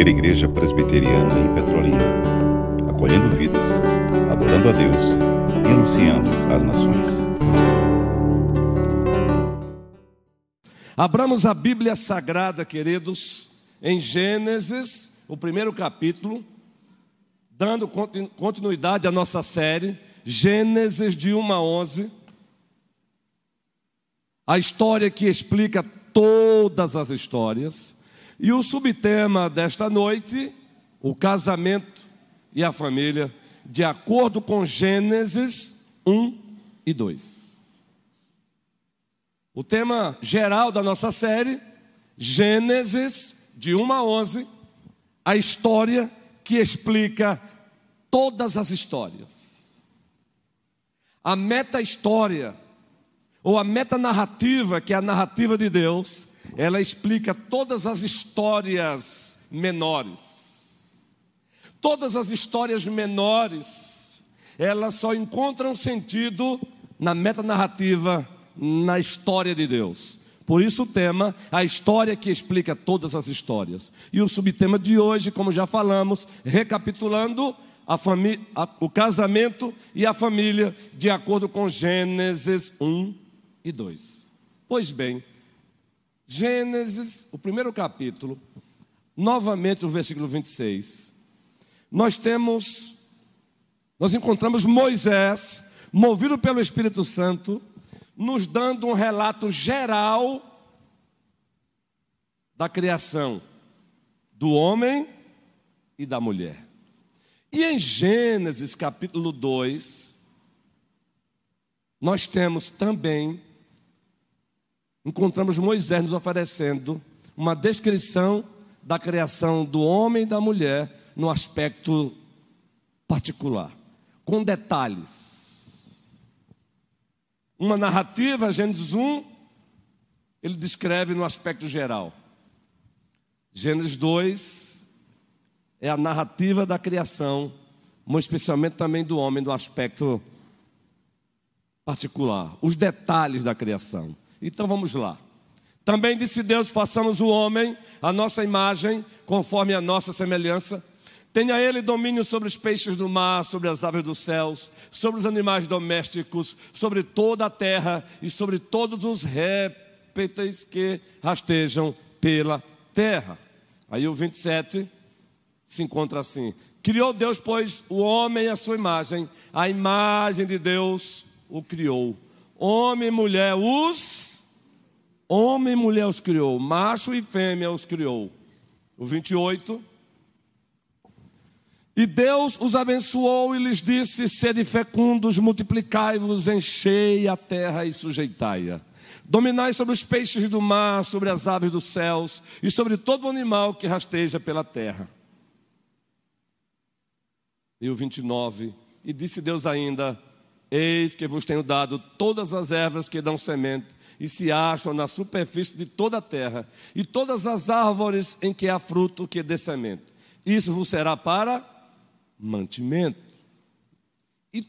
primeira igreja presbiteriana em Petrolina, acolhendo vidas, adorando a Deus e anunciando as nações. Abramos a Bíblia Sagrada, queridos, em Gênesis, o primeiro capítulo, dando continuidade à nossa série, Gênesis de 1 a 11. A história que explica todas as histórias. E o subtema desta noite, o casamento e a família, de acordo com Gênesis 1 e 2. O tema geral da nossa série, Gênesis de 1 a 11, a história que explica todas as histórias. A meta-história, ou a meta-narrativa, que é a narrativa de Deus, ela explica todas as histórias menores. Todas as histórias menores, elas só encontram sentido na metanarrativa, na história de Deus. Por isso o tema, a história que explica todas as histórias. E o subtema de hoje, como já falamos, recapitulando, a o casamento e a família, de acordo com Gênesis 1 e 2. Pois bem, Gênesis, o primeiro capítulo, novamente o versículo 26. Nós temos, nós encontramos Moisés, movido pelo Espírito Santo, nos dando um relato geral da criação do homem e da mulher. E em Gênesis capítulo 2, nós temos também encontramos Moisés nos oferecendo uma descrição da criação do homem e da mulher no aspecto particular, com detalhes. Uma narrativa, Gênesis 1, ele descreve no aspecto geral. Gênesis 2 é a narrativa da criação, mas especialmente também do homem, do aspecto particular, os detalhes da criação. Então vamos lá. Também disse Deus: façamos o homem, a nossa imagem, conforme a nossa semelhança. Tenha ele domínio sobre os peixes do mar, sobre as aves dos céus, sobre os animais domésticos, sobre toda a terra e sobre todos os répteis que rastejam pela terra. Aí o 27 se encontra assim: Criou Deus, pois, o homem à sua imagem, a imagem de Deus o criou. Homem e mulher os Homem e mulher os criou, macho e fêmea os criou. O 28. E Deus os abençoou e lhes disse: Sede fecundos, multiplicai-vos, enchei a terra e sujeitai-a. Dominai sobre os peixes do mar, sobre as aves dos céus e sobre todo animal que rasteja pela terra. E o 29. E disse Deus ainda: Eis que vos tenho dado todas as ervas que dão semente e se acham na superfície de toda a terra, e todas as árvores em que há fruto que dê semente. Isso vos será para mantimento. E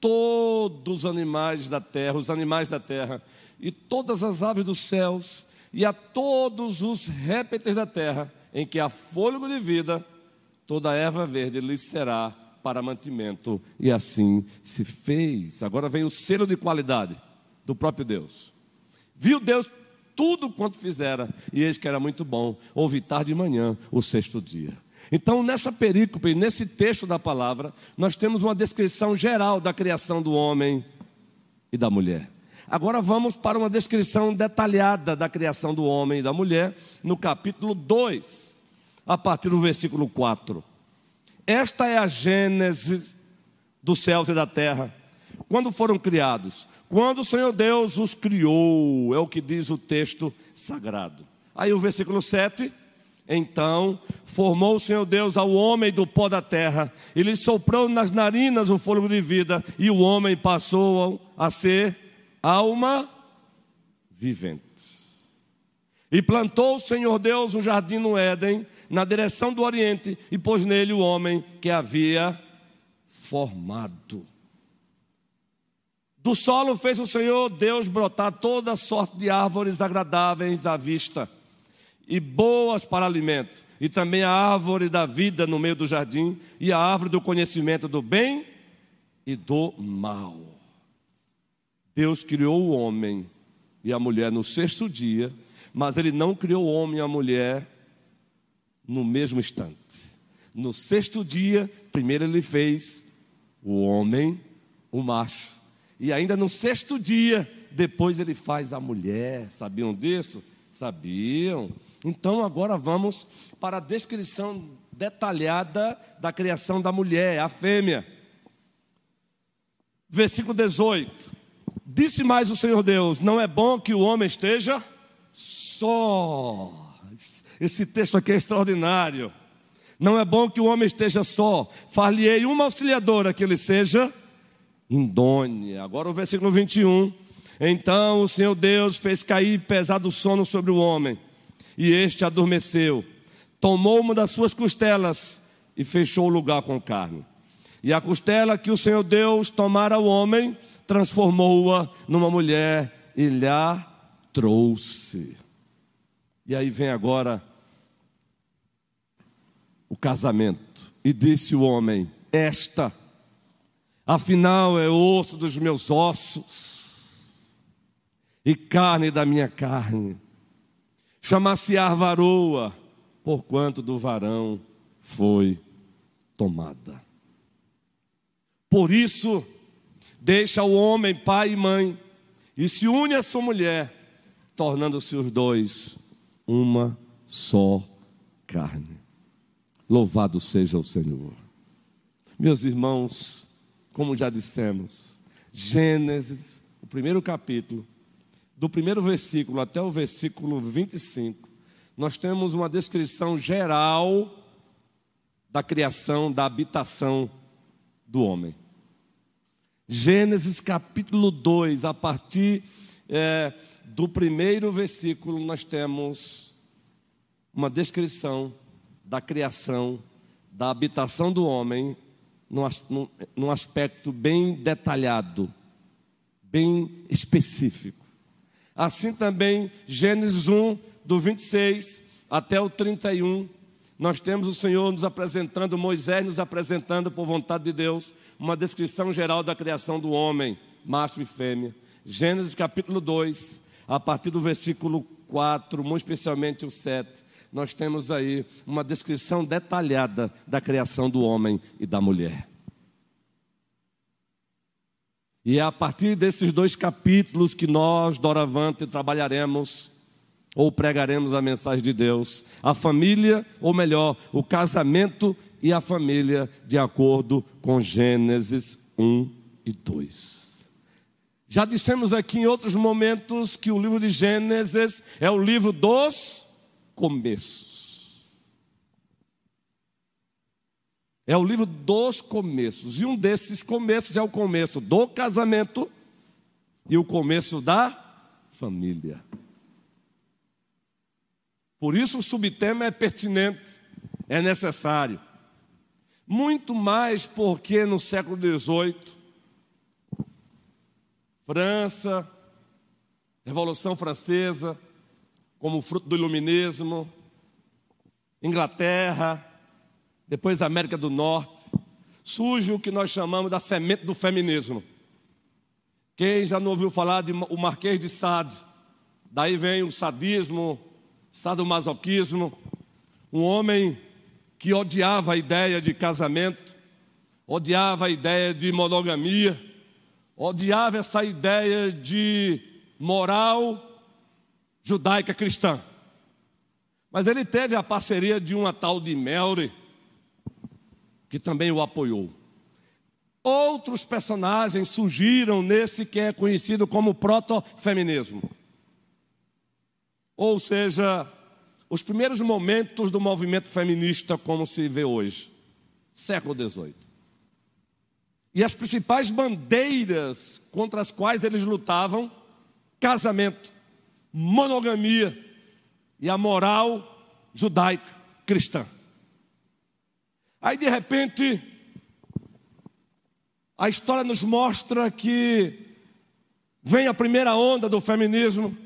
todos os animais da terra, os animais da terra, e todas as aves dos céus, e a todos os répteis da terra, em que há fôlego de vida, toda a erva verde lhes será para mantimento. E assim se fez. Agora vem o selo de qualidade do próprio Deus. Viu Deus tudo quanto fizera, e eis que era muito bom. Houve tarde e manhã, o sexto dia. Então, nessa perícope, nesse texto da palavra, nós temos uma descrição geral da criação do homem e da mulher. Agora vamos para uma descrição detalhada da criação do homem e da mulher, no capítulo 2, a partir do versículo 4. Esta é a gênese dos céus e da terra, quando foram criados quando o Senhor Deus os criou, é o que diz o texto sagrado. Aí o versículo 7. Então formou o Senhor Deus ao homem do pó da terra, e lhe soprou nas narinas o fôlego de vida, e o homem passou a ser alma vivente. E plantou o Senhor Deus um jardim no Éden, na direção do Oriente, e pôs nele o homem que havia formado. Do solo fez o Senhor Deus brotar toda sorte de árvores agradáveis à vista, e boas para alimento, e também a árvore da vida no meio do jardim, e a árvore do conhecimento do bem e do mal. Deus criou o homem e a mulher no sexto dia, mas ele não criou o homem e a mulher no mesmo instante. No sexto dia, primeiro ele fez o homem, o macho. E ainda no sexto dia, depois ele faz a mulher. Sabiam disso? Sabiam. Então agora vamos para a descrição detalhada da criação da mulher, a fêmea. Versículo 18. Disse mais o Senhor Deus: Não é bom que o homem esteja só. Esse texto aqui é extraordinário. Não é bom que o homem esteja só. Far-lhe-ei uma auxiliadora que ele seja indônia. Agora o versículo 21. Então o Senhor Deus fez cair pesado sono sobre o homem, e este adormeceu. Tomou uma das suas costelas e fechou o lugar com carne. E a costela que o Senhor Deus tomara ao homem, transformou-a numa mulher e lhe trouxe. E aí vem agora o casamento. E disse o homem: Esta, afinal, é osso dos meus ossos e carne da minha carne. Chamar-se-á varoa, porquanto do varão foi tomada. Por isso, deixa o homem pai e mãe e se une a sua mulher, tornando-se os dois uma só carne. Louvado seja o Senhor. Meus irmãos, como já dissemos, Gênesis, o primeiro capítulo, do primeiro versículo até o versículo 25, nós temos uma descrição geral da criação, da habitação do homem. Gênesis capítulo 2, a partir é, do primeiro versículo, nós temos uma descrição da criação, da habitação do homem, num, num aspecto bem detalhado, bem específico. Assim também, Gênesis 1, do 26 até o 31, nós temos o Senhor nos apresentando, Moisés nos apresentando, por vontade de Deus, uma descrição geral da criação do homem, macho e fêmea. Gênesis capítulo 2, a partir do versículo 4, muito especialmente o 7, nós temos aí uma descrição detalhada da criação do homem e da mulher. E é a partir desses dois capítulos que nós, doravante, trabalharemos ou pregaremos a mensagem de Deus. A família, ou melhor, o casamento e a família, de acordo com Gênesis 1 e 2. Já dissemos aqui em outros momentos que o livro de Gênesis é o livro dos começos. É o livro dos começos. E um desses começos é o começo do casamento e o começo da família. Por isso o subtema é pertinente, é necessário. Muito mais porque no século XVIII, França, Revolução Francesa, como fruto do iluminismo, Inglaterra, depois América do Norte, surge o que nós chamamos da semente do feminismo. Quem já não ouviu falar de o Marquês de Sade? Daí vem o sadismo, sadomasoquismo, um homem que odiava a ideia de casamento, odiava a ideia de monogamia, odiava essa ideia de moral judaica cristã. Mas ele teve a parceria de uma tal de Melry, que também o apoiou. Outros personagens surgiram nesse que é conhecido como proto-feminismo. Ou seja, os primeiros momentos do movimento feminista como se vê hoje, século XVIII. E as principais bandeiras contra as quais eles lutavam: casamento, monogamia e a moral judaica cristã. Aí de repente, a história nos mostra que vem a primeira onda do feminismo,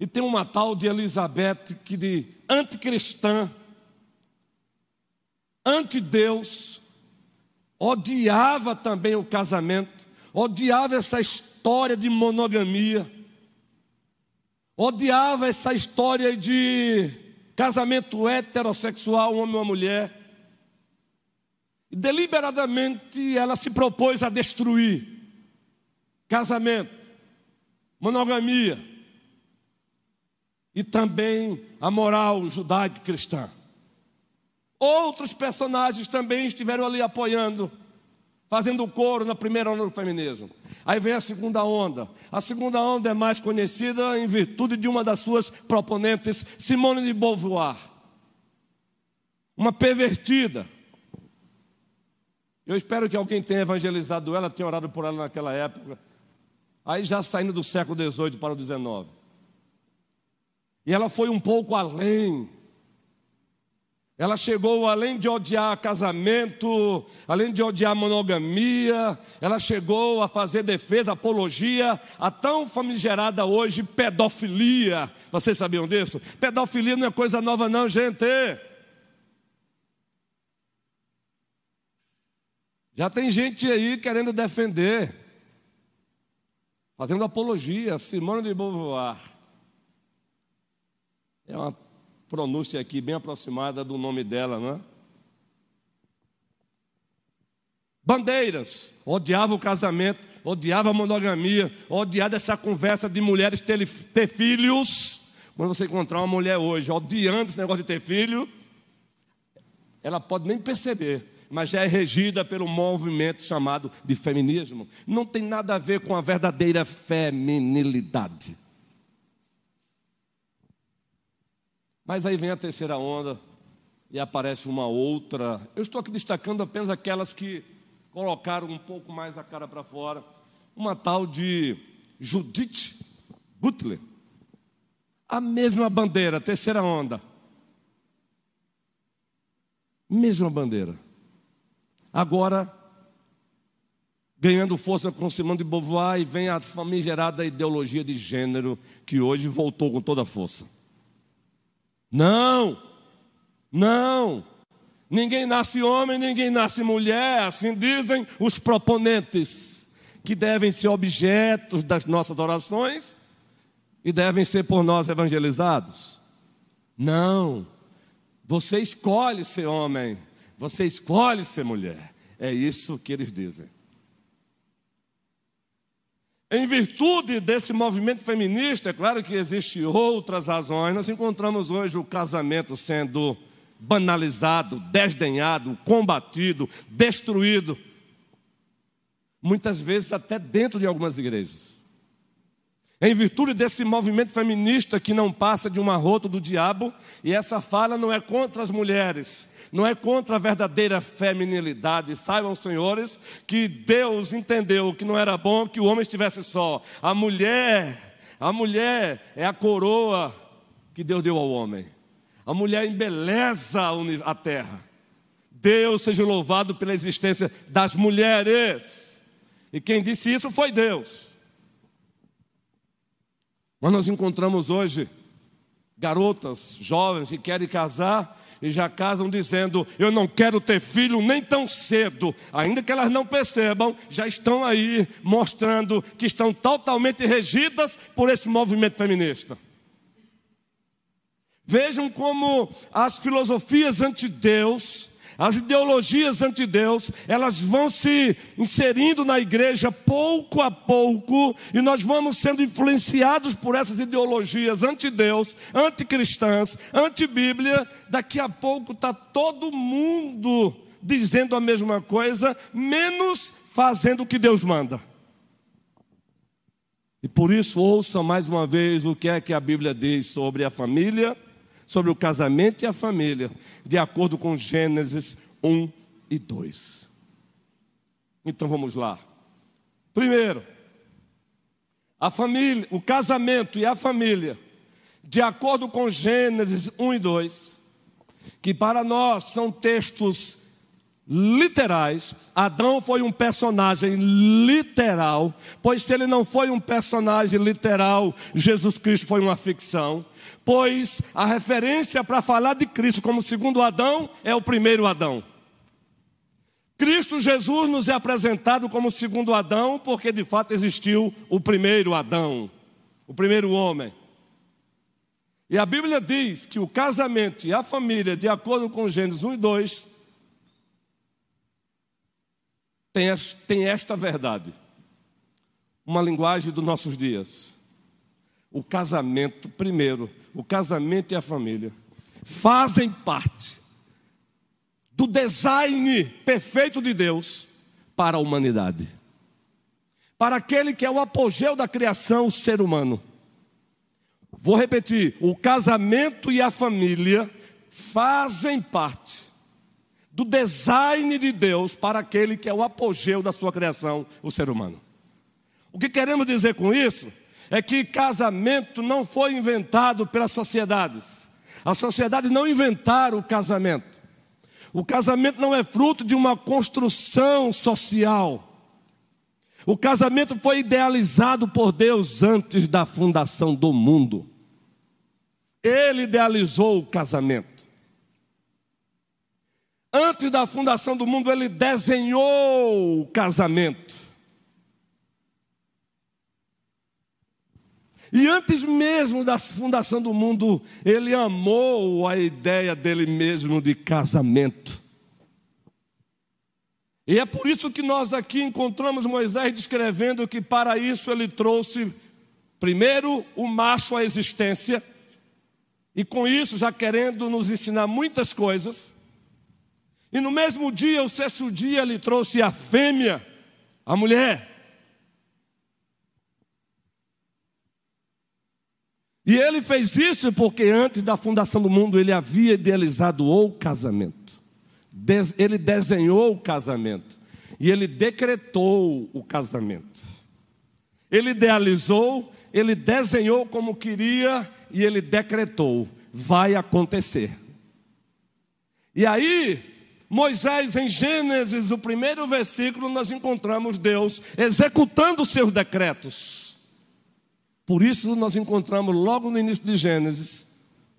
E tem uma tal de Elizabeth que de anticristã, anti-Deus, odiava também o casamento, odiava essa história de monogamia, odiava essa história de casamento heterossexual, um homem e uma mulher. E deliberadamente ela se propôs a destruir casamento, monogamia e também a moral judaica cristã. Outros personagens também estiveram ali apoiando, fazendo coro na primeira onda do feminismo. Aí vem a segunda onda. A segunda onda é mais conhecida em virtude de uma das suas proponentes, Simone de Beauvoir. Uma pervertida. Eu espero que alguém tenha evangelizado ela, tenha orado por ela naquela época. Aí já saindo do século XVIII para o XIX. E ela foi um pouco além. Ela chegou além de odiar casamento, além de odiar monogamia, ela chegou a fazer defesa, apologia a tão famigerada hoje pedofilia. Vocês sabiam disso? Pedofilia não é coisa nova, não, gente. Já tem gente aí querendo defender, fazendo apologia, Simone de Beauvoir. É uma pronúncia aqui bem aproximada do nome dela, não é? Bandeiras, odiava o casamento, odiava a monogamia, odiava essa conversa de mulheres ter, ter filhos. Quando você encontrar uma mulher hoje odiando esse negócio de ter filho, ela pode nem perceber, mas já é regida pelo movimento chamado de feminismo. Não tem nada a ver com a verdadeira feminilidade. Mas aí vem a terceira onda e aparece uma outra. Eu estou aqui destacando apenas aquelas que colocaram um pouco mais a cara para fora. Uma tal de Judith Butler. A mesma bandeira, terceira onda. Mesma bandeira. Agora, ganhando força com Simone de Beauvoir, e vem a famigerada ideologia de gênero, que hoje voltou com toda a força. Não, não. Ninguém nasce homem, ninguém nasce mulher, assim dizem os proponentes, que devem ser objetos das nossas orações e devem ser por nós evangelizados. Não, você escolhe ser homem, você escolhe ser mulher, é isso que eles dizem. Em virtude desse movimento feminista, é claro que existem outras razões, nós encontramos hoje o casamento sendo banalizado, desdenhado, combatido, destruído, muitas vezes até dentro de algumas igrejas. Em virtude desse movimento feminista que não passa de uma rota do diabo, e essa fala não é contra as mulheres, não é contra a verdadeira feminilidade. Saibam, senhores, que Deus entendeu que não era bom que o homem estivesse só. A mulher, a mulher é a coroa que Deus deu ao homem. A mulher embeleza a terra. Deus seja louvado pela existência das mulheres. E quem disse isso foi Deus. Mas nós encontramos hoje garotas jovens que querem casar e já casam dizendo: Eu não quero ter filho nem tão cedo, ainda que elas não percebam, já estão aí mostrando que estão totalmente regidas por esse movimento feminista. Vejam como as filosofias anti-Deus as ideologias anti-Deus, elas vão se inserindo na igreja pouco a pouco, e nós vamos sendo influenciados por essas ideologias anti-Deus, anticristãs, anti-Bíblia. Daqui a pouco está todo mundo dizendo a mesma coisa, menos fazendo o que Deus manda. E por isso, ouça mais uma vez o que é que a Bíblia diz sobre a família sobre o casamento e a família, de acordo com Gênesis 1 e 2. Então vamos lá. Primeiro, a família, o casamento e a família, de acordo com Gênesis 1 e 2, que para nós são textos literais, Adão foi um personagem literal, pois se ele não foi um personagem literal, Jesus Cristo foi uma ficção. Pois a referência para falar de Cristo como segundo Adão é o primeiro Adão. Cristo Jesus nos é apresentado como segundo Adão, porque de fato existiu o primeiro Adão, o primeiro homem. E a Bíblia diz que o casamento e a família, de acordo com Gênesis 1 e 2, tem, esta verdade, uma linguagem dos nossos dias. O casamento, primeiro, o casamento e a família fazem parte do design perfeito de Deus para a humanidade. Para aquele que é o apogeu da criação, o ser humano. Vou repetir: o casamento e a família fazem parte do design de Deus para aquele que é o apogeu da sua criação, o ser humano. O que queremos dizer com isso é que casamento não foi inventado pelas sociedades. As sociedades não inventaram o casamento. O casamento não é fruto de uma construção social. O casamento foi idealizado por Deus antes da fundação do mundo. Ele idealizou o casamento. Antes da fundação do mundo, ele desenhou o casamento. E antes mesmo da fundação do mundo, ele amou a ideia dele mesmo de casamento. E é por isso que nós aqui encontramos Moisés descrevendo que para isso ele trouxe primeiro o macho à existência, e com isso já querendo nos ensinar muitas coisas. E no mesmo dia, o sexto dia, ele trouxe a fêmea, a mulher. E ele fez isso porque antes da fundação do mundo ele havia idealizado o casamento. Ele desenhou o casamento. E ele decretou o casamento. Ele idealizou, ele desenhou como queria e ele decretou: vai acontecer. E aí, Moisés, em Gênesis, o primeiro versículo, nós encontramos Deus executando seus decretos. Por isso, nós encontramos logo no início de Gênesis,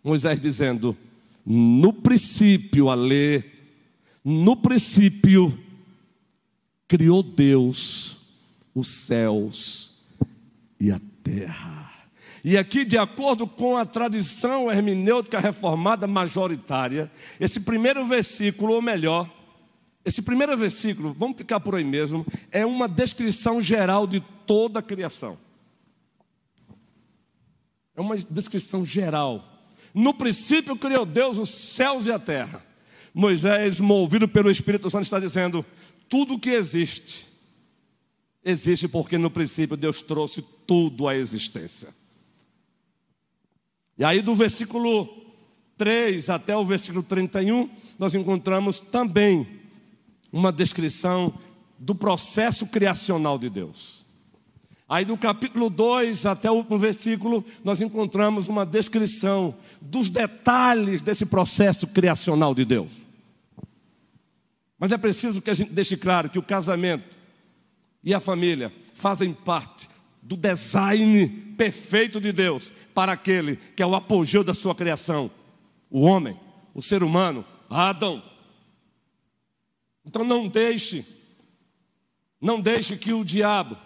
Moisés dizendo: No princípio, a ler, no princípio, criou Deus os céus e a terra. E aqui, de acordo com a tradição hermenêutica reformada majoritária, esse primeiro versículo, ou melhor, esse primeiro versículo, vamos ficar por aí mesmo, é uma descrição geral de toda a criação. É uma descrição geral. No princípio criou Deus os céus e a terra. Moisés, movido pelo Espírito Santo, está dizendo: tudo que existe, existe porque no princípio Deus trouxe tudo à existência. E aí, do versículo 3 até o versículo 31, nós encontramos também uma descrição do processo criacional de Deus. Aí, do capítulo 2 até o versículo, nós encontramos uma descrição dos detalhes desse processo criacional de Deus. Mas é preciso que a gente deixe claro que o casamento e a família fazem parte do design perfeito de Deus para aquele que é o apogeu da sua criação, o homem, o ser humano, Adão. Então não deixe, não deixe que o diabo,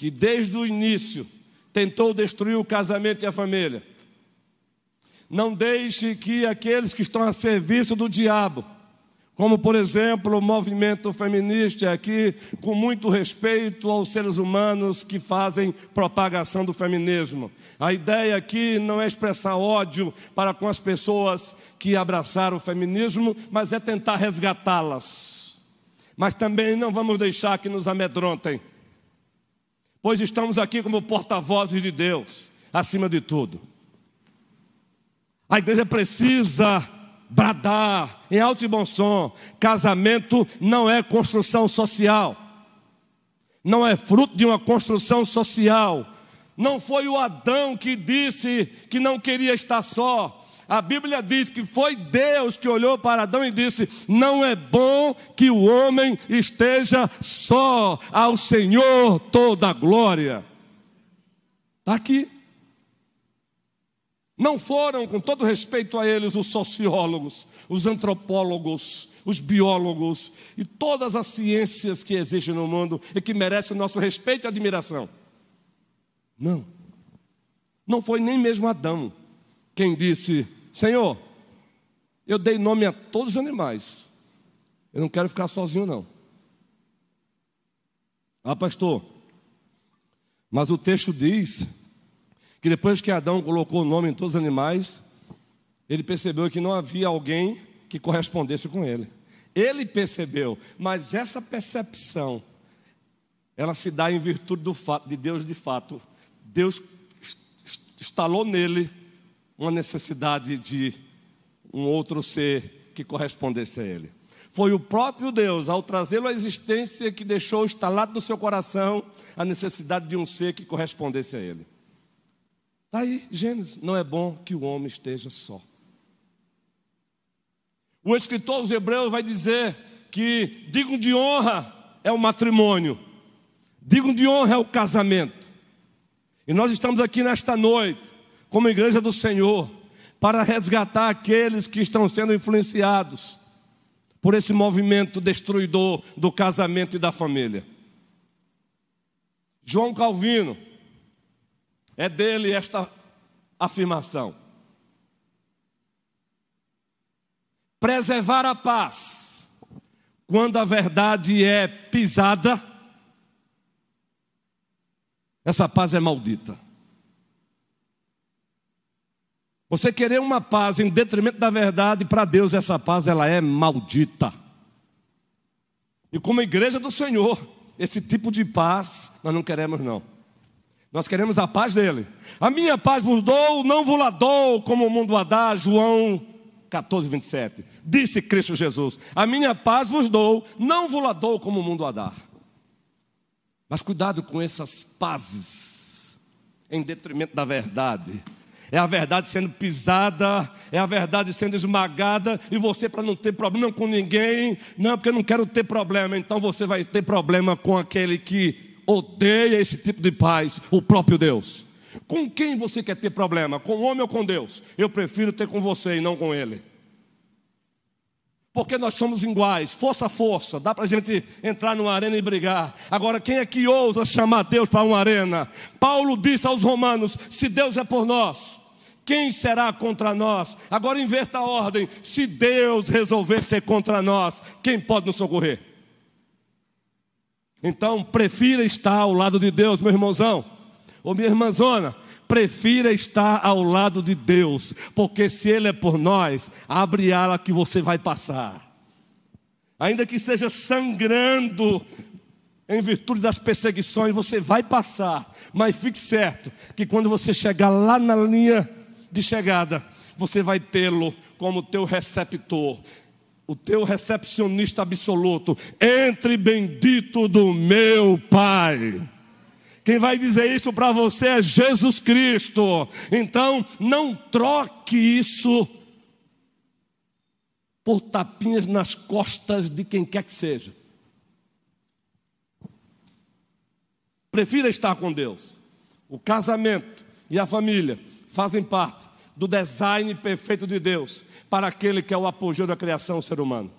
que desde o início tentou destruir o casamento e a família, não deixe que aqueles que estão a serviço do diabo, como por exemplo o movimento feminista aqui, com muito respeito aos seres humanos que fazem propagação do feminismo. A ideia aqui não é expressar ódio para com as pessoas que abraçaram o feminismo, mas é tentar resgatá-las. Mas também não vamos deixar que nos amedrontem, pois estamos aqui como porta-vozes de Deus, acima de tudo. A igreja precisa bradar em alto e bom som: casamento não é construção social, não é fruto de uma construção social. Não foi o Adão que disse que não queria estar só. A Bíblia diz que foi Deus que olhou para Adão e disse: Não é bom que o homem esteja só, ao Senhor toda a glória. Está aqui. Não foram, com todo respeito a eles, os sociólogos, os antropólogos, os biólogos e todas as ciências que existem no mundo e que merecem o nosso respeito e admiração. Não. Não foi nem mesmo Adão quem disse: Senhor, eu dei nome a todos os animais. Eu não quero ficar sozinho, não. Ah, pastor, mas o texto diz que depois que Adão colocou o nome em todos os animais, ele percebeu que não havia alguém que correspondesse com ele. Ele percebeu, mas essa percepção, ela se dá em virtude do fato de Deus de fato. Deus instalou nele uma necessidade de um outro ser que correspondesse a ele. Foi o próprio Deus, ao trazê-lo à existência, que deixou instalado no seu coração a necessidade de um ser que correspondesse a ele. Está aí, Gênesis. Não é bom que o homem esteja só. O escritor aos Hebreus vai dizer que digno de honra é o matrimônio, digno de honra é o casamento. E nós estamos aqui nesta noite, como igreja do Senhor, para resgatar aqueles que estão sendo influenciados por esse movimento destruidor do casamento e da família. João Calvino, é dele esta afirmação. Preservar a paz, quando a verdade é pisada, essa paz é maldita. Você querer uma paz em detrimento da verdade, para Deus essa paz ela é maldita. E como igreja do Senhor, esse tipo de paz nós não queremos não. Nós queremos a paz dele. A minha paz vos dou, não vos la dou, como o mundo a dá, João 14, 27. Disse Cristo Jesus: A minha paz vos dou, não vos la dou como o mundo a dá. Mas cuidado com essas pazes, em detrimento da verdade. É a verdade sendo pisada, é a verdade sendo esmagada, e você, para não ter problema com ninguém, não, porque eu não quero ter problema, então você vai ter problema com aquele que odeia esse tipo de paz, o próprio Deus. Com quem você quer ter problema? Com o homem ou com Deus? Eu prefiro ter com você e não com ele. Porque nós somos iguais, força a força, dá para a gente entrar numa arena e brigar. Agora, quem é que ousa chamar Deus para uma arena? Paulo disse aos romanos: se Deus é por nós, quem será contra nós? Agora inverta a ordem: se Deus resolver ser contra nós, quem pode nos socorrer? Então, prefira estar ao lado de Deus, meu irmãozão, ou minha irmãzona, prefira estar ao lado de Deus, porque se Ele é por nós, abre ala que você vai passar. Ainda que esteja sangrando em virtude das perseguições, você vai passar, mas fique certo que quando você chegar lá na linha de chegada, você vai tê-lo como teu receptor o teu recepcionista absoluto, entre bendito do meu Pai. Quem vai dizer isso para você é Jesus Cristo. Então, não troque isso por tapinhas nas costas de quem quer que seja. Prefira estar com Deus. O casamento e a família fazem parte do design perfeito de Deus para aquele que é o apogeu da criação, o ser humano.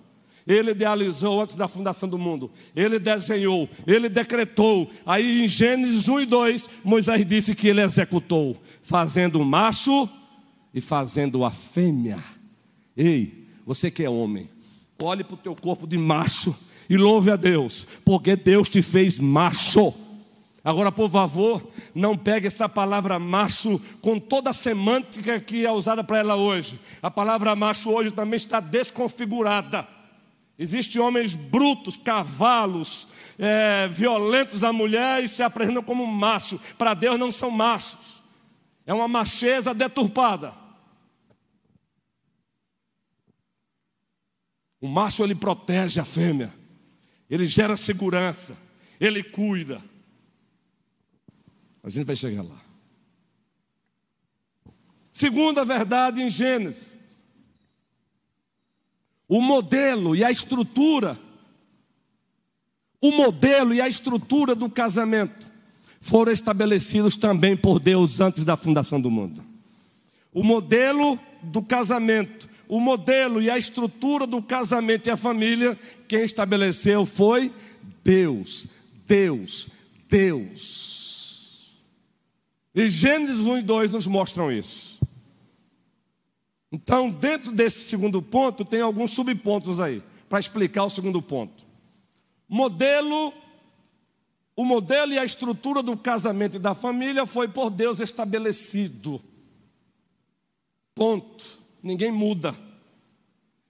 Ele idealizou antes da fundação do mundo. Ele desenhou, ele decretou. Aí em Gênesis 1 e 2, Moisés disse que ele executou, fazendo o macho e fazendo a fêmea. Ei, você que é homem, olhe para o teu corpo de macho e louve a Deus, porque Deus te fez macho. Agora, por favor, não pegue essa palavra macho com toda a semântica que é usada para ela hoje. A palavra macho hoje também está desconfigurada. Existem homens brutos, cavalos, é, violentos à mulher e se apresentam como macho. Para Deus não são machos. É uma macheza deturpada. O macho ele protege a fêmea. Ele gera segurança. Ele cuida. A gente vai chegar lá. Segunda verdade em Gênesis. O modelo e a estrutura, o modelo e a estrutura do casamento foram estabelecidos também por Deus antes da fundação do mundo. O modelo do casamento, o modelo e a estrutura do casamento e a família, quem estabeleceu foi Deus, Deus, Deus. E Gênesis 1 e 2 nos mostram isso. Então, dentro desse segundo ponto, tem alguns subpontos aí, para explicar o segundo ponto. Modelo o modelo e a estrutura do casamento e da família foi por Deus estabelecido. Ponto. Ninguém muda.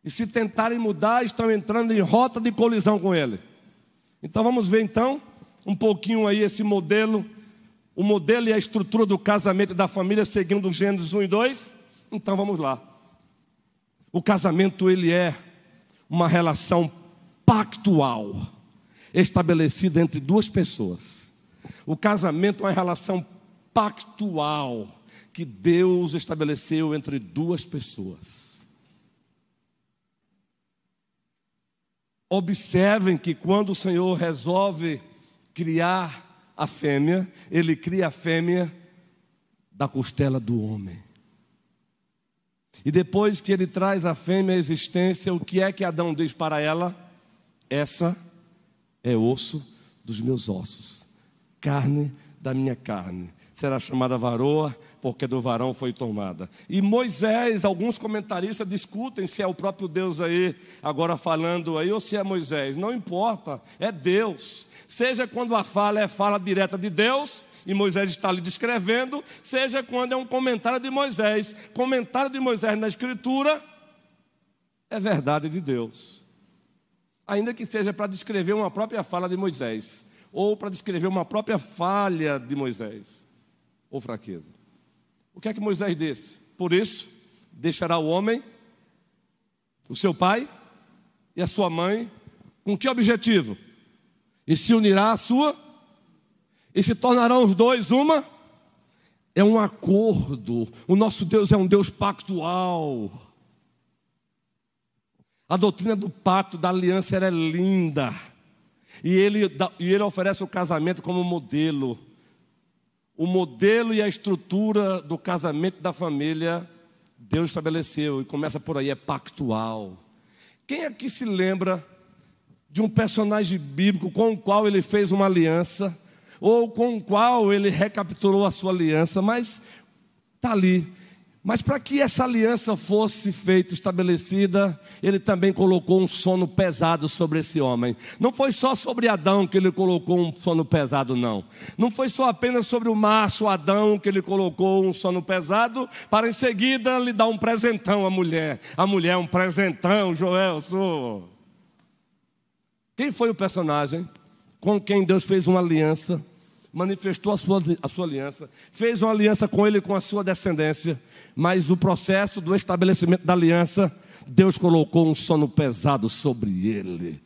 E se tentarem mudar, estão entrando em rota de colisão com ele. Então vamos ver então um pouquinho aí esse modelo, o modelo e a estrutura do casamento e da família seguindo Gênesis 1 e 2. Então vamos lá. O casamento ele é uma relação pactual estabelecida entre duas pessoas. O casamento é uma relação pactual que Deus estabeleceu entre duas pessoas. Observem que quando o Senhor resolve criar a fêmea, ele cria a fêmea da costela do homem. E depois que ele traz a fêmea à existência, o que é que Adão diz para ela? Essa é osso dos meus ossos, carne da minha carne. Será chamada varoa, porque do varão foi tomada. E Moisés, alguns comentaristas discutem se é o próprio Deus aí, agora falando aí, ou se é Moisés. Não importa, é Deus. Seja quando a fala é fala direta de Deus, e Moisés está ali descrevendo, seja quando é um comentário de Moisés. Comentário de Moisés na Escritura é verdade de Deus ainda que seja para descrever uma própria fala de Moisés, ou para descrever uma própria falha de Moisés, ou fraqueza. O que é que Moisés disse? Por isso, deixará o homem, o seu pai e a sua mãe, com que objetivo? E se unirá à sua, e se tornarão os dois uma. É um acordo. O nosso Deus é um Deus pactual. A doutrina do pacto, da aliança, era é linda. E ele, e ele oferece o casamento como modelo. O modelo e a estrutura do casamento da família, Deus estabeleceu. E começa por aí, é pactual. Quem aqui se lembra de um personagem bíblico com o qual ele fez uma aliança? Ou com o qual ele recapitulou a sua aliança? Mas está ali mas para que essa aliança fosse feita, estabelecida, ele também colocou um sono pesado sobre esse homem. Não foi só sobre Adão que ele colocou um sono pesado, não. Não foi só apenas sobre o macho Adão que ele colocou um sono pesado, para em seguida lhe dar um presentão à mulher. A mulher, um presentão, Joel, sou. Quem foi o personagem com quem Deus fez uma aliança, manifestou a sua, a sua aliança, fez uma aliança com ele e com a sua descendência? Mas o processo do estabelecimento da aliança, Deus colocou um sono pesado sobre ele.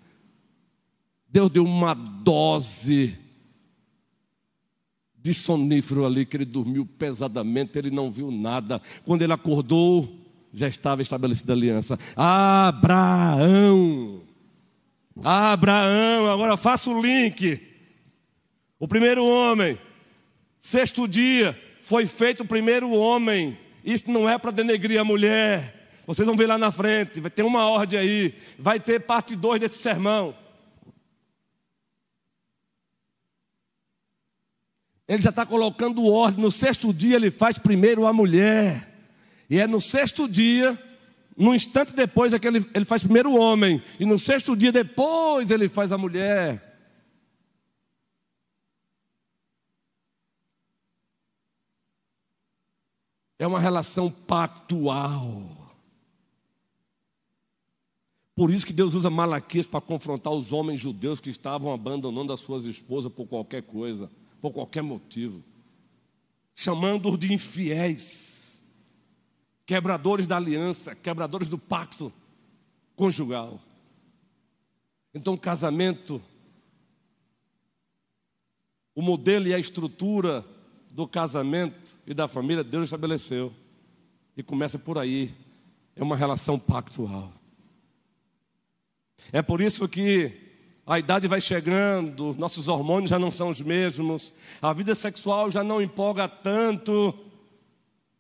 Deus deu uma dose de sonífero ali, que ele dormiu pesadamente, ele não viu nada. Quando ele acordou, já estava estabelecida a aliança. Abraão. Abraão, agora faça o link. O primeiro homem, sexto dia, foi feito o primeiro homem isso não é para denegrir a mulher. Vocês vão ver lá na frente, vai ter uma ordem aí, vai ter parte 2 desse sermão. Ele já está colocando ordem. No sexto dia ele faz primeiro a mulher. E é no sexto dia, no instante depois, é que ele, ele faz primeiro o homem. E no sexto dia depois ele faz a mulher. É uma relação pactual. Por isso que Deus usa Malaquias para confrontar os homens judeus que estavam abandonando as suas esposas por qualquer coisa, por qualquer motivo, chamando-os de infiéis, quebradores da aliança, quebradores do pacto conjugal. Então, o casamento, o modelo e a estrutura do casamento e da família, Deus estabeleceu. E começa por aí. É uma relação pactual. É por isso que a idade vai chegando, nossos hormônios já não são os mesmos, a vida sexual já não empolga tanto,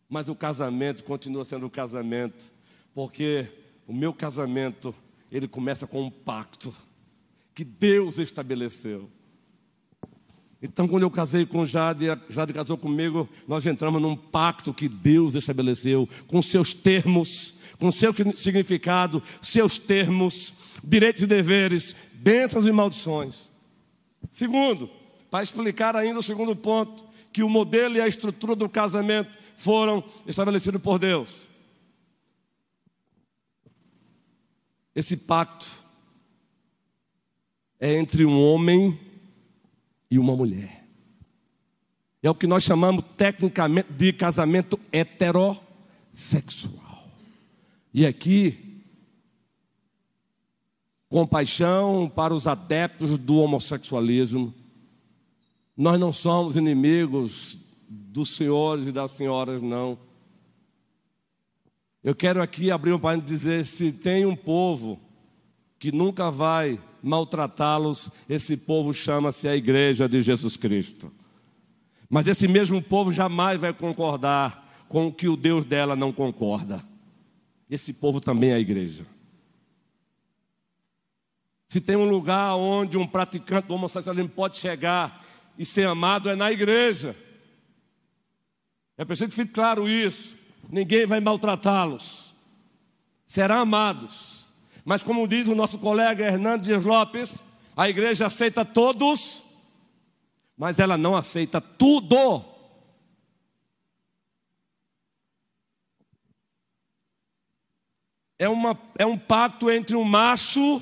mas o casamento continua sendo o casamento, porque o meu casamento, ele começa com um pacto que Deus estabeleceu. Então, quando eu casei com Jade, Jade casou comigo, nós entramos num pacto que Deus estabeleceu, com seus termos, com seu significado, seus termos, direitos e deveres, bênçãos e maldições. Segundo, para explicar ainda o segundo ponto, que o modelo e a estrutura do casamento foram estabelecidos por Deus. Esse pacto é entre um homem e uma mulher. É o que nós chamamos tecnicamente de casamento heterossexual. E aqui, compaixão para os adeptos do homossexualismo. Nós não somos inimigos dos senhores e das senhoras, não. Eu quero aqui abrir um parênteses e dizer: se tem um povo que nunca vai maltratá-los, esse povo chama-se a Igreja de Jesus Cristo. Mas esse mesmo povo jamais vai concordar com o que o Deus dela não concorda. Esse povo também é a igreja. Se tem um lugar onde um praticante do homossexualismo pode chegar e ser amado, é na igreja. É preciso que fique claro isso. Ninguém vai maltratá-los. Serão amados mas como diz o nosso colega Hernandes Lopes, a igreja aceita todos, mas ela não aceita tudo. É, uma, é um pacto entre um macho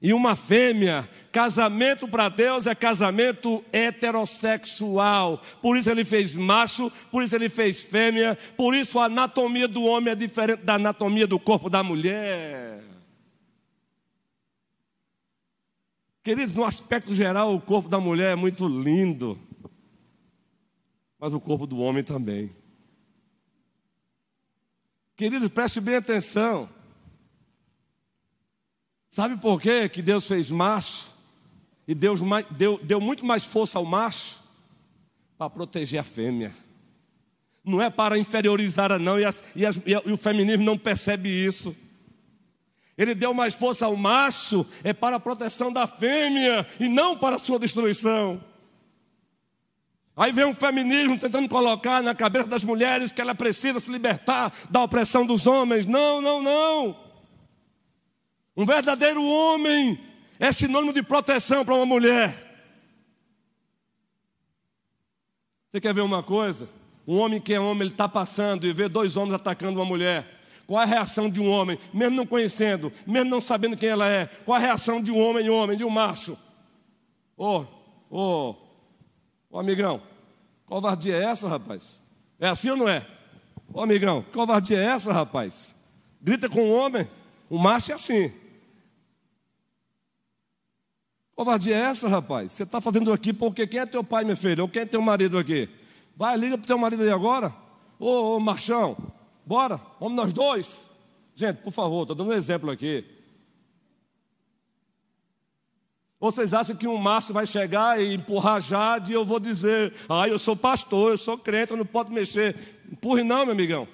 e uma fêmea. Casamento para Deus é casamento heterossexual. Por isso ele fez macho, por isso ele fez fêmea, por isso a anatomia do homem é diferente da anatomia do corpo da mulher. Queridos, no aspecto geral, o corpo da mulher é muito lindo, mas o corpo do homem também. Queridos, preste bem atenção. Sabe por quê que Deus fez macho? E Deus deu, deu muito mais força ao macho para proteger a fêmea. Não é para inferiorizar não, e, as, e, as, e o feminismo não percebe isso. Ele deu mais força ao macho, é para a proteção da fêmea e não para a sua destruição. Aí vem um feminismo tentando colocar na cabeça das mulheres que ela precisa se libertar da opressão dos homens. Não, não, não. Um verdadeiro homem é sinônimo de proteção para uma mulher. Você quer ver uma coisa? Um homem que é homem, ele está passando e vê dois homens atacando uma mulher. Qual a reação de um homem, mesmo não conhecendo, mesmo não sabendo quem ela é? Qual a reação de um homem, homem, de um macho? Ô, ô, ô amigão, covardia é essa, rapaz? É assim ou não é? Ô amigão, covardia é essa, rapaz? Grita com o homem, o macho é assim. Covardia é essa, rapaz? Você está fazendo aqui porque quem é teu pai, meu filho? Ou quem é teu marido aqui? Vai, liga para teu marido aí agora. Ô, ô, machão, Bora, vamos nós dois. Gente, por favor, estou dando um exemplo aqui. Vocês acham que um macho vai chegar e empurrar Jade e eu vou dizer, ah, eu sou pastor, eu sou crente, eu não posso mexer. Empurre não, meu amigão.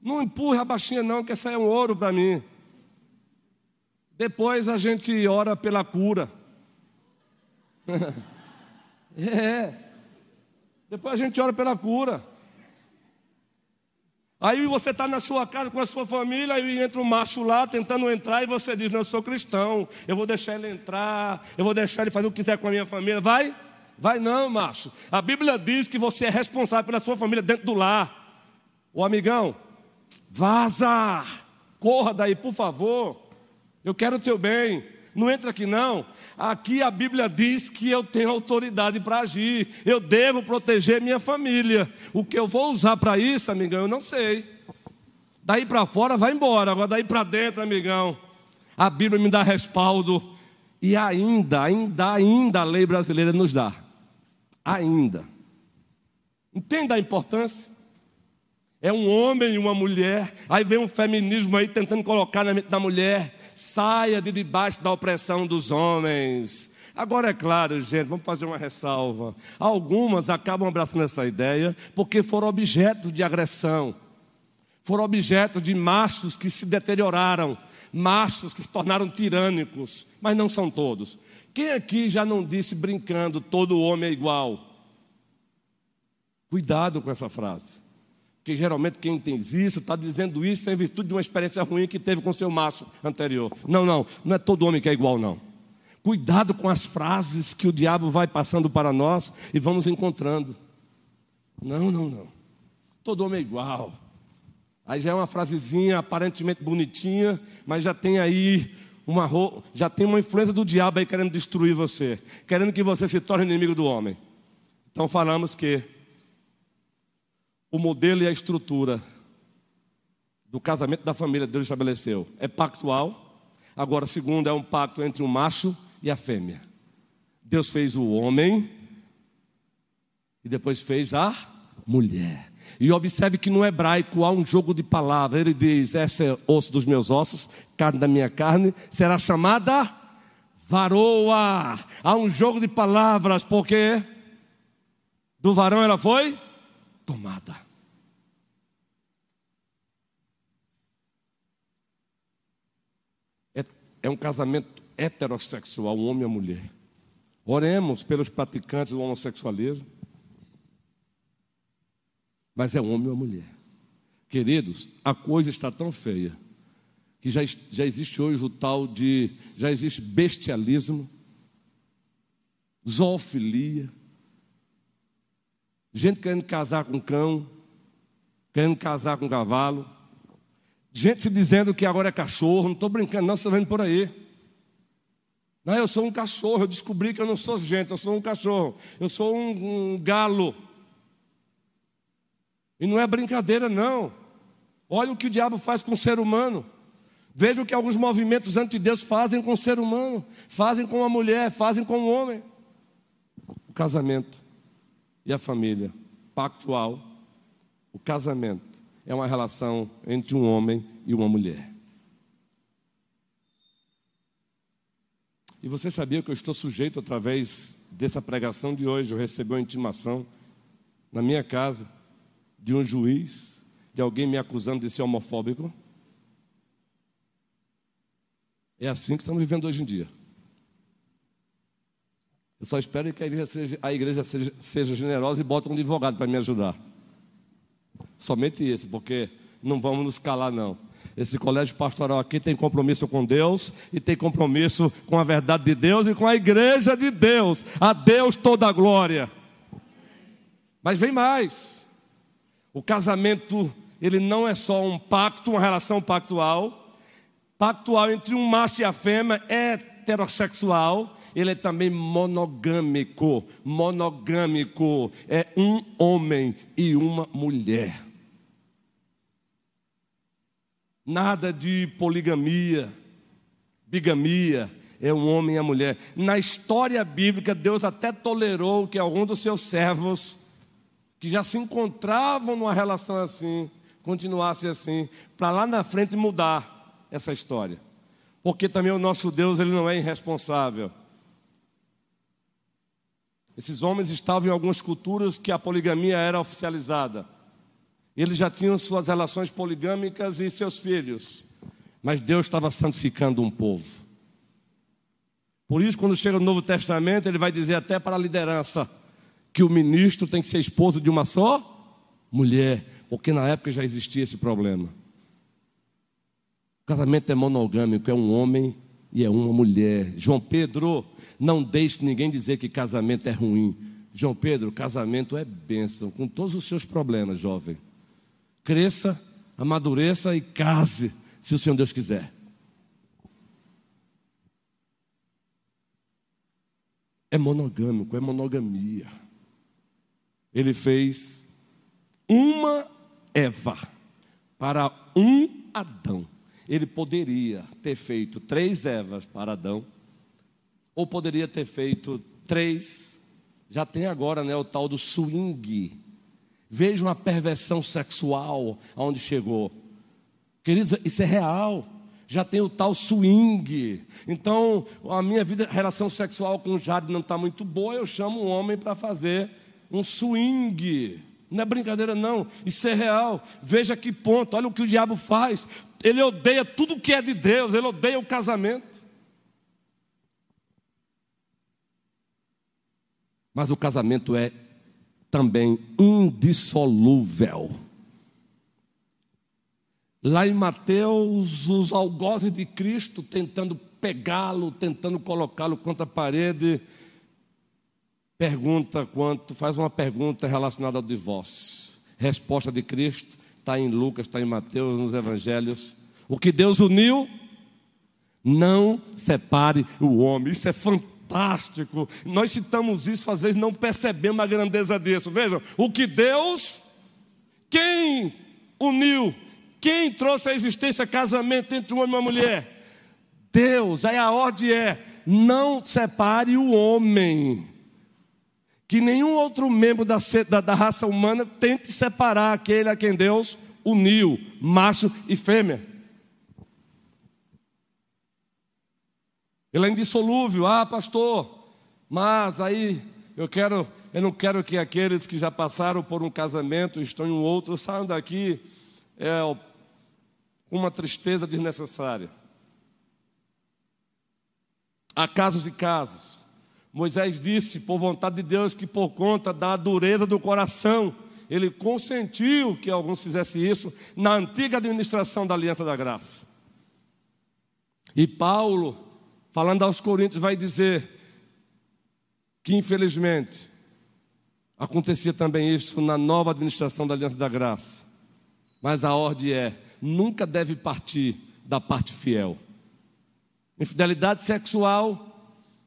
Não empurre a baixinha não, que essa é um ouro para mim. Depois a gente ora pela cura. é. Depois a gente ora pela cura. Aí você está na sua casa com a sua família, e entra um macho lá tentando entrar, e você diz: Não, eu sou cristão, eu vou deixar ele entrar, eu vou deixar ele fazer o que quiser com a minha família. Vai? Vai não, macho. A Bíblia diz que você é responsável pela sua família dentro do lar. Ô amigão, vaza, corra daí, por favor. Eu quero o teu bem. Não entra aqui não. Aqui a Bíblia diz que eu tenho autoridade para agir. Eu devo proteger minha família. O que eu vou usar para isso, amigão, eu não sei. Daí para fora vai embora, agora daí para dentro, amigão. A Bíblia me dá respaldo e ainda, ainda, ainda a lei brasileira nos dá. Ainda. Entenda a importância? É um homem e uma mulher. Aí vem um feminismo aí tentando colocar na mente da mulher: saia de debaixo da opressão dos homens. Agora é claro, gente, vamos fazer uma ressalva. Algumas acabam abraçando essa ideia porque foram objetos de agressão, foram objetos de machos que se deterioraram, machos que se tornaram tirânicos, mas não são todos. Quem aqui já não disse brincando, todo homem é igual? Cuidado com essa frase. Porque geralmente quem entende isso está dizendo isso em virtude de uma experiência ruim que teve com seu macho anterior. Não, não, não é todo homem que é igual, não. Cuidado com as frases que o diabo vai passando para nós e vamos encontrando. Não, não, não. Todo homem é igual. Aí já é uma frasezinha aparentemente bonitinha, mas já tem aí uma já tem uma influência do diabo aí querendo destruir você, querendo que você se torne inimigo do homem. Então falamos que o modelo e a estrutura do casamento da família Deus estabeleceu é pactual. Agora, segundo, é um pacto entre o macho e a fêmea. Deus fez o homem e depois fez a mulher. E observe que no hebraico há um jogo de palavras. Ele diz: Essa é osso dos meus ossos, carne da minha carne, será chamada varoa. Há um jogo de palavras, porque do varão ela foi tomada. É, é um casamento heterossexual, um homem e uma mulher. Oremos pelos praticantes do homossexualismo. Mas é homem uma mulher. Queridos, a coisa está tão feia que já, já existe hoje o tal de. Já existe bestialismo, zoofilia, gente querendo casar com cão, querendo casar com cavalo, gente se dizendo que agora é cachorro, não estou brincando, não, você vendo por aí. Não, eu sou um cachorro, eu descobri que eu não sou gente, eu sou um cachorro, eu sou um, um galo. E não é brincadeira, não. Olha o que o diabo faz com o ser humano. Veja o que alguns movimentos anti-Deus fazem com o ser humano, fazem com a mulher, fazem com o homem. O casamento e a família pactual, o casamento é uma relação entre um homem e uma mulher. E você sabia que eu estou sujeito, através dessa pregação de hoje, eu recebi uma intimação na minha casa de um juiz, de alguém me acusando de ser homofóbico? É assim que estamos vivendo hoje em dia. Eu só espero que a igreja seja, a igreja seja, seja generosa e bote um advogado para me ajudar. Somente isso, porque não vamos nos calar, não. Esse colégio pastoral aqui tem compromisso com Deus e tem compromisso com a verdade de Deus e com a igreja de Deus. A Deus toda a glória. Mas vem mais. O casamento, ele não é só um pacto, uma relação pactual. Pactual entre um macho e a fêmea é heterossexual, ele é também monogâmico. Monogâmico é um homem e uma mulher. Nada de poligamia, bigamia, é um homem e a mulher. Na história bíblica, Deus até tolerou que algum dos seus servos, que já se encontravam numa relação assim, continuasse assim, para lá na frente mudar essa história. Porque também o nosso Deus, ele não é irresponsável. Esses homens estavam em algumas culturas que a poligamia era oficializada. Eles já tinham suas relações poligâmicas e seus filhos. Mas Deus estava santificando um povo. Por isso, quando chega no Novo Testamento, ele vai dizer até para a liderança que o ministro tem que ser esposo de uma só mulher, porque na época já existia esse problema. O casamento é monogâmico, é um homem e é uma mulher. João Pedro, não deixe ninguém dizer que casamento é ruim. João Pedro, casamento é bênção, com todos os seus problemas, jovem cresça, amadureça e case, se o Senhor Deus quiser. É monogâmico, é monogamia. Ele fez uma Eva para um Adão. Ele poderia ter feito três Evas para Adão, ou poderia ter feito três. Já tem agora né, o tal do swing Vejam a perversão sexual aonde chegou. Queridos, isso é real. Já tem o tal swing. Então, a minha vida, relação sexual com o Jade não está muito boa, eu chamo um homem para fazer um swing. Não é brincadeira, não. Isso é real. Veja que ponto. Olha o que o diabo faz. Ele odeia tudo que é de Deus. Ele odeia o casamento. Mas o casamento é também indissolúvel. Lá em Mateus, os algozes de Cristo tentando pegá-lo, tentando colocá-lo contra a parede, pergunta quanto, faz uma pergunta relacionada ao divórcio. Resposta de Cristo está em Lucas, está em Mateus, nos Evangelhos. O que Deus uniu, não separe o homem. Isso é fantástico. Nós citamos isso, às vezes não percebemos a grandeza disso. Vejam, o que Deus, quem uniu, quem trouxe à existência casamento entre um homem e uma mulher? Deus. Aí a ordem é: não separe o homem. Que nenhum outro membro da, da, da raça humana tente separar aquele a quem Deus uniu, macho e fêmea. Ele é indissolúvel, ah, pastor, mas aí eu quero, eu não quero que aqueles que já passaram por um casamento, estão em um outro, saiam daqui é, uma tristeza desnecessária. Há casos e casos. Moisés disse, por vontade de Deus, que por conta da dureza do coração, ele consentiu que alguns fizessem isso na antiga administração da Aliança da Graça. E Paulo, falando aos Coríntios, vai dizer que, infelizmente, acontecia também isso na nova administração da Aliança da Graça. Mas a ordem é: nunca deve partir da parte fiel. Infidelidade sexual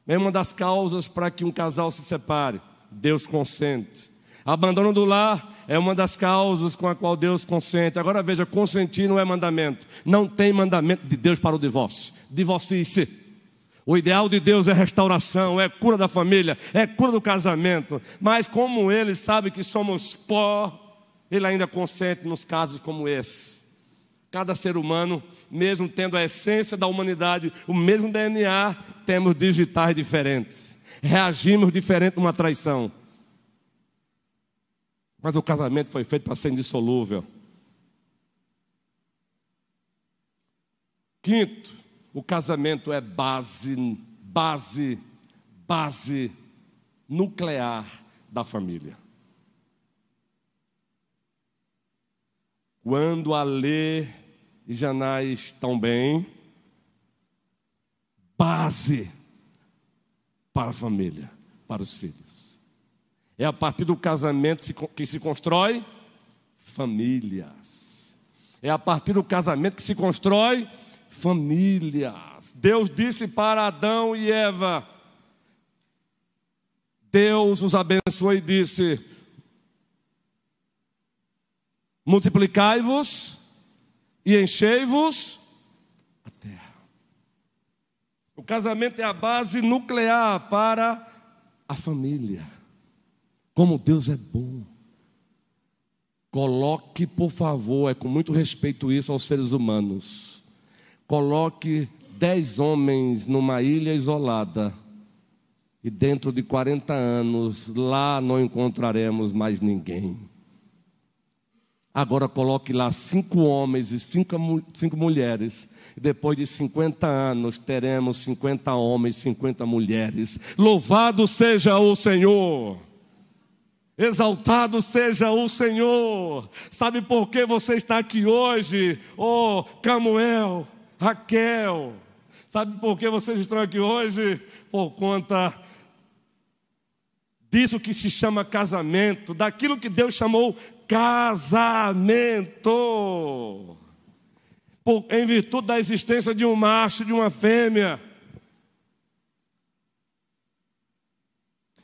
é uma das causas para que um casal se separe. Deus consente. Abandono do lar é uma das causas com a qual Deus consente. Agora veja, consentir não é mandamento. Não tem mandamento de Deus para o divórcio. Divorcie-se. O ideal de Deus é restauração, é cura da família, é cura do casamento. Mas como Ele sabe que somos pó, Ele ainda consente nos casos como esse. Cada ser humano, mesmo tendo a essência da humanidade, o mesmo DNA, temos digitais diferentes. Reagimos diferente numa traição. Mas o casamento foi feito para ser indissolúvel. Quinto, o casamento é base, base, base nuclear da família. Quando a lei e Janais também. Base para a família, para os filhos. É a partir do casamento que se constrói famílias. É a partir do casamento que se constrói famílias. Deus disse para Adão e Eva: Deus os abençoou e disse: Multiplicai-vos e enchei-vos a terra. O casamento é a base nuclear para a família. Como Deus é bom. Coloque, por favor, é com muito respeito isso aos seres humanos. Coloque dez homens numa ilha isolada. E dentro de 40 anos, lá não encontraremos mais ninguém. Agora coloque lá cinco homens e cinco, cinco mulheres. E depois de 50 anos, teremos 50 homens, 50 mulheres. Louvado seja o Senhor! Exaltado seja o Senhor! Sabe por que você está aqui hoje? Oh, Camuel, Raquel. Sabe por que vocês estão aqui hoje? Por conta disso que se chama casamento, daquilo que Deus chamou casamento. Por, em virtude da existência de um macho e de uma fêmea.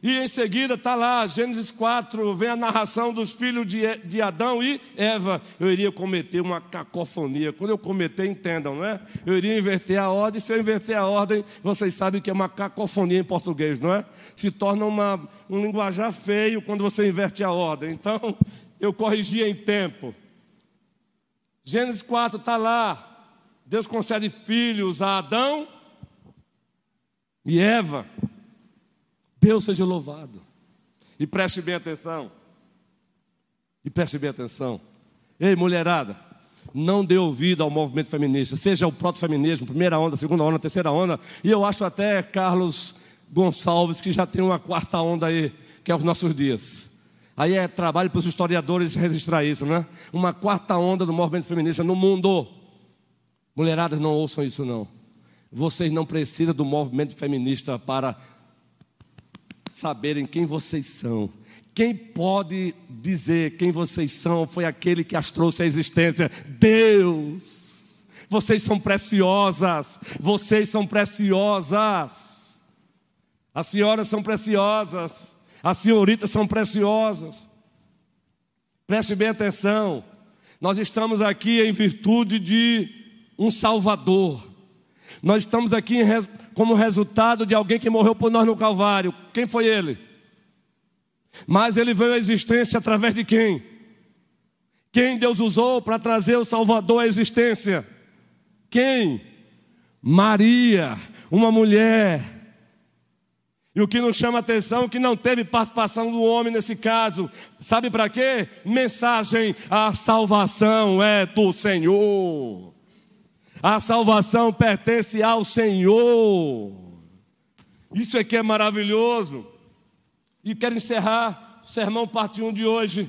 E em seguida está lá, Gênesis 4, vem a narração dos filhos de, de Adão e Eva. Eu iria cometer uma cacofonia. Quando eu cometer, entendam, não é? Eu iria inverter a ordem. Se eu inverter a ordem, vocês sabem que é uma cacofonia em português, não é? Se torna uma, um linguajar feio quando você inverte a ordem. Então, eu corrigia em tempo. Gênesis 4 está lá. Deus concede filhos a Adão e Eva. Deus seja louvado. E preste bem atenção. E preste bem atenção. Ei, mulherada, não dê ouvido ao movimento feminista, seja o proto-feminismo, primeira onda, segunda onda, terceira onda, e eu acho até Carlos Gonçalves que já tem uma quarta onda aí, que é os nossos dias. Aí é trabalho para os historiadores registrar isso, né? Uma quarta onda do movimento feminista no mundo. Mulheradas, não ouçam isso não. Vocês não precisam do movimento feminista para saberem quem vocês são. Quem pode dizer quem vocês são foi aquele que as trouxe à existência: Deus. Vocês são preciosas, vocês são preciosas. As senhoras são preciosas, as senhoritas são preciosas. Preste bem atenção, nós estamos aqui em virtude de um Salvador. Nós estamos aqui como resultado de alguém que morreu por nós no Calvário. Quem foi ele? Mas ele veio à existência através de quem? Quem Deus usou para trazer o Salvador à existência? Quem? Maria, uma mulher. E o que nos chama atenção é que não teve participação do homem nesse caso. Sabe para quê? Mensagem: a salvação é do Senhor. A salvação pertence ao Senhor. Isso aqui é maravilhoso. E quero encerrar o sermão parte 1 de hoje,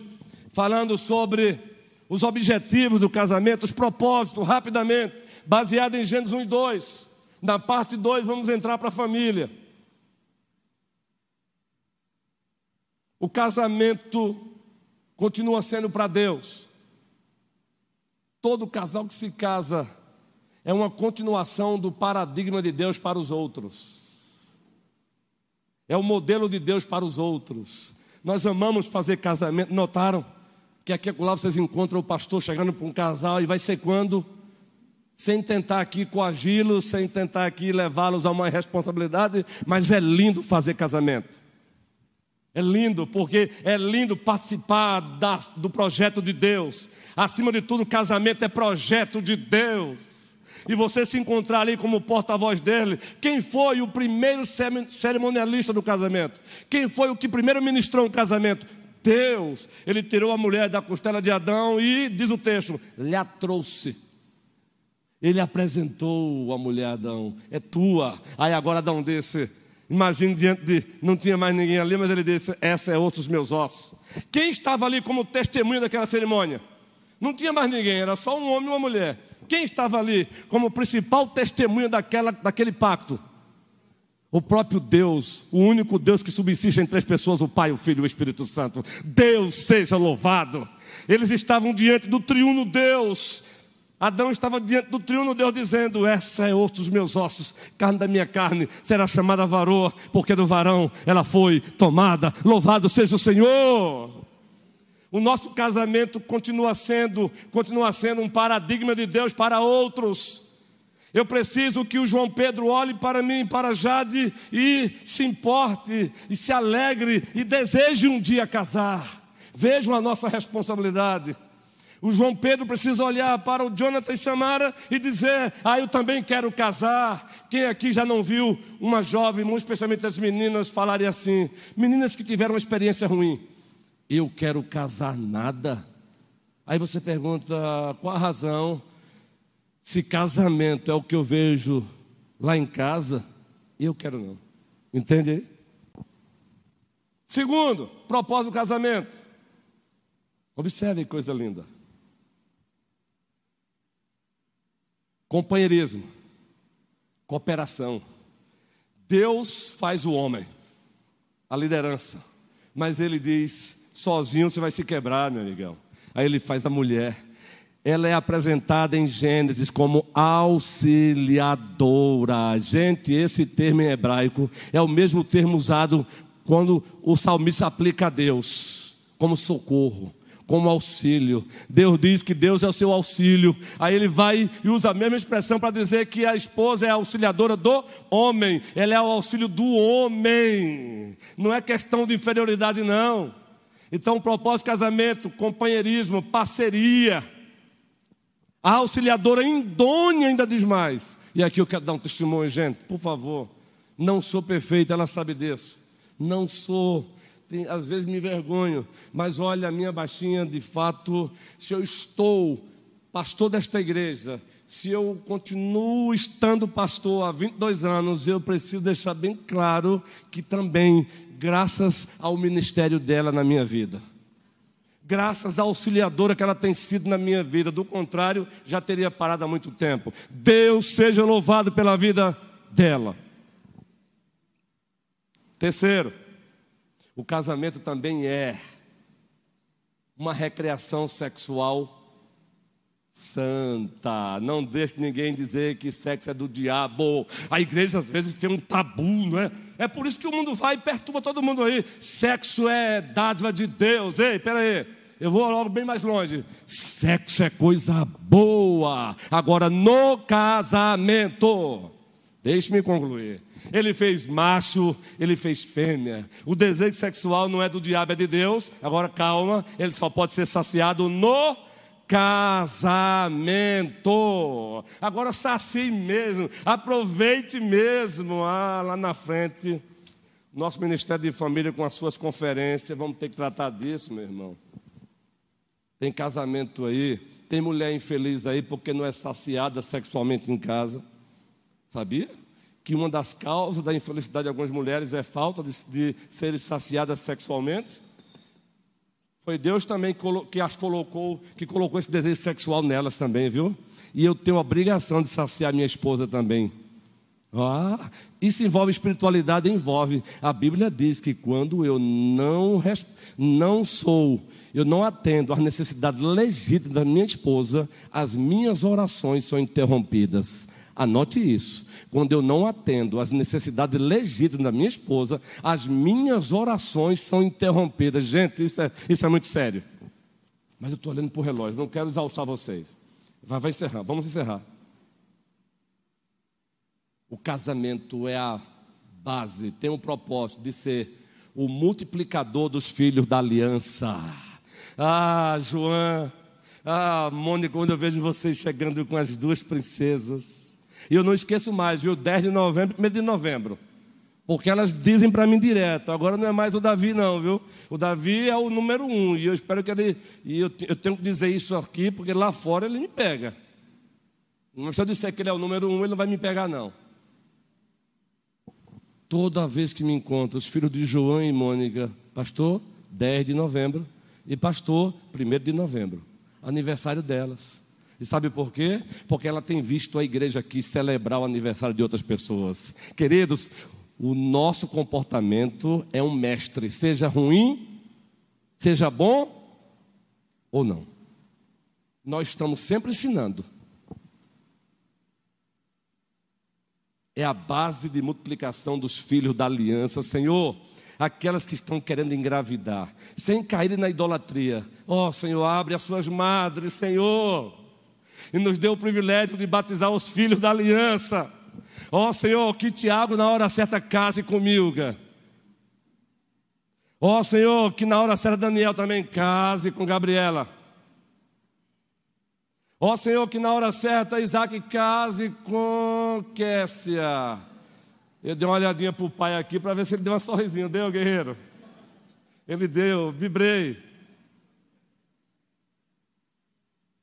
falando sobre os objetivos do casamento, os propósitos, rapidamente, baseado em Gênesis 1 e 2. Na parte 2, vamos entrar para a família. O casamento continua sendo para Deus. Todo casal que se casa é uma continuação do paradigma de Deus para os outros. É o modelo de Deus para os outros. Nós amamos fazer casamento. Notaram que aqui lá vocês encontram o pastor chegando para um casal e vai ser quando? Sem tentar aqui coagi-los, sem tentar aqui levá-los a uma responsabilidade, mas é lindo fazer casamento. É lindo, porque é lindo participar da, do projeto de Deus. Acima de tudo, casamento é projeto de Deus e você se encontrar ali como porta-voz dele, quem foi o primeiro cerimonialista do casamento? Quem foi o que primeiro ministrou um casamento? Deus. Ele tirou a mulher da costela de Adão e, diz o texto, lhe a trouxe. Ele apresentou a mulher a Adão, é tua. Aí agora Adão disse, imagine diante de, não tinha mais ninguém ali, mas ele disse, essa é outros meus ossos. Quem estava ali como testemunha daquela cerimônia? Não tinha mais ninguém, era só um homem e uma mulher. Quem estava ali como principal testemunha daquela, daquele pacto? O próprio Deus, o único Deus que subsiste em três pessoas, o Pai, o Filho e o Espírito Santo. Deus seja louvado. Eles estavam diante do triuno Deus. Adão estava diante do triuno Deus dizendo: Essa é osso dos meus ossos, carne da minha carne, será chamada varô, porque do varão ela foi tomada. Louvado seja o Senhor. O nosso casamento continua sendo, continua sendo um paradigma de Deus para outros. Eu preciso que o João Pedro olhe para mim, para Jade e se importe e se alegre e deseje um dia casar. Vejam a nossa responsabilidade. O João Pedro precisa olhar para o Jonathan e Samara e dizer: Ah, eu também quero casar. Quem aqui já não viu uma jovem, muito especialmente as meninas, falarem assim? Meninas que tiveram uma experiência ruim eu quero casar nada. Aí você pergunta qual a razão? Se casamento é o que eu vejo lá em casa, eu quero não. Entende aí? Segundo, propósito do casamento. Observe que coisa linda. Companheirismo, cooperação. Deus faz o homem, a liderança, mas ele diz: Sozinho você vai se quebrar, meu amigão. Aí ele faz a mulher. Ela é apresentada em Gênesis como auxiliadora. Gente, esse termo em hebraico é o mesmo termo usado quando o salmista aplica a Deus como socorro como auxílio. Deus diz que Deus é o seu auxílio. Aí ele vai e usa a mesma expressão para dizer que a esposa é a auxiliadora do homem. Ela é o auxílio do homem. Não é questão de inferioridade, não. Então, propósito casamento, companheirismo, parceria. A auxiliadora indônia ainda diz mais. E aqui eu quero dar um testemunho, gente, por favor. Não sou perfeito, ela sabe disso. Não sou. Às vezes me envergonho, mas olha, a minha baixinha, de fato, se eu estou pastor desta igreja, se eu continuo estando pastor há 22 anos, eu preciso deixar bem claro que também, graças ao ministério dela na minha vida, graças à auxiliadora que ela tem sido na minha vida, do contrário, já teria parado há muito tempo. Deus seja louvado pela vida dela. Terceiro, o casamento também é uma recreação sexual santa. Não deixe ninguém dizer que sexo é do diabo. A igreja às vezes tem um tabu, não é? É por isso que o mundo vai e perturba todo mundo aí. Sexo é dádiva de Deus. Ei, peraí. Eu vou logo bem mais longe. Sexo é coisa boa. Agora, no casamento, deixe-me concluir. Ele fez macho, ele fez fêmea. O desejo sexual não é do diabo, é de Deus. Agora, calma, ele só pode ser saciado no casamento. Agora sacie mesmo, aproveite mesmo. Ah, lá na frente, nosso Ministério de Família com as suas conferências, vamos ter que tratar disso, meu irmão. Tem casamento aí, tem mulher infeliz aí porque não é saciada sexualmente em casa. Sabia? Que uma das causas da infelicidade de algumas mulheres é falta de, de serem saciadas sexualmente. Foi Deus também que as colocou, que colocou esse desejo sexual nelas também, viu? E eu tenho a obrigação de saciar minha esposa também. Ah, isso envolve espiritualidade, envolve. A Bíblia diz que quando eu não, não sou, eu não atendo às necessidades legítimas da minha esposa, as minhas orações são interrompidas. Anote isso. Quando eu não atendo às necessidades legítimas da minha esposa, as minhas orações são interrompidas. Gente, isso é, isso é muito sério. Mas eu estou olhando para o relógio, não quero exaustar vocês. Vai, vai encerrar, vamos encerrar. O casamento é a base, tem o propósito de ser o multiplicador dos filhos da aliança. Ah, João, ah, Mônica, quando eu vejo vocês chegando com as duas princesas. E eu não esqueço mais, viu? 10 de novembro, 1 de novembro. Porque elas dizem para mim direto, agora não é mais o Davi, não, viu? O Davi é o número um, e eu espero que ele. E eu, eu tenho que dizer isso aqui, porque lá fora ele me pega. Mas se eu disser que ele é o número um, ele não vai me pegar, não. Toda vez que me encontro, os filhos de João e Mônica, pastor, 10 de novembro, e pastor, 1 de novembro, aniversário delas. E sabe por quê? Porque ela tem visto a igreja aqui celebrar o aniversário de outras pessoas. Queridos, o nosso comportamento é um mestre, seja ruim, seja bom ou não. Nós estamos sempre ensinando. É a base de multiplicação dos filhos da aliança, Senhor aquelas que estão querendo engravidar, sem cair na idolatria. Ó oh, Senhor, abre as suas madres, Senhor e nos deu o privilégio de batizar os filhos da aliança. Ó oh, Senhor, que Tiago na hora certa case comigo. Ó oh, Senhor, que na hora certa Daniel também case com Gabriela. Ó oh, Senhor, que na hora certa Isaac case com Kessia. Eu dei uma olhadinha para o pai aqui para ver se ele deu uma sorrisinho. Deu, guerreiro? Ele deu, vibrei.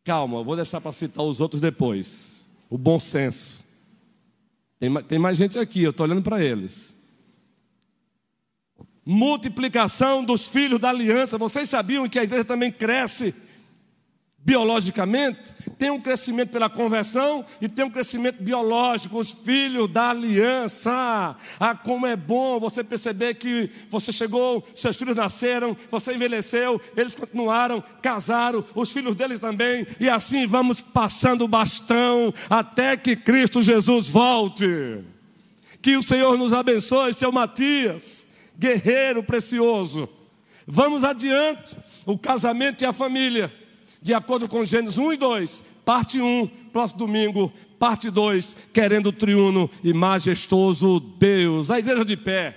Calma, vou deixar para citar os outros depois. O bom senso. Tem, tem mais gente aqui, eu estou olhando para eles. Multiplicação dos filhos da aliança. Vocês sabiam que a igreja também cresce biologicamente, tem um crescimento pela conversão e tem um crescimento biológico, os filhos da aliança. Ah, como é bom você perceber que você chegou, seus filhos nasceram, você envelheceu, eles continuaram, casaram, os filhos deles também, e assim vamos passando o bastão até que Cristo Jesus volte. Que o Senhor nos abençoe, seu Matias, guerreiro precioso. Vamos adiante, o casamento e a família de acordo com Gênesis 1 e 2, parte 1, próximo domingo, parte 2, querendo o triuno e majestoso Deus. A igreja de pé.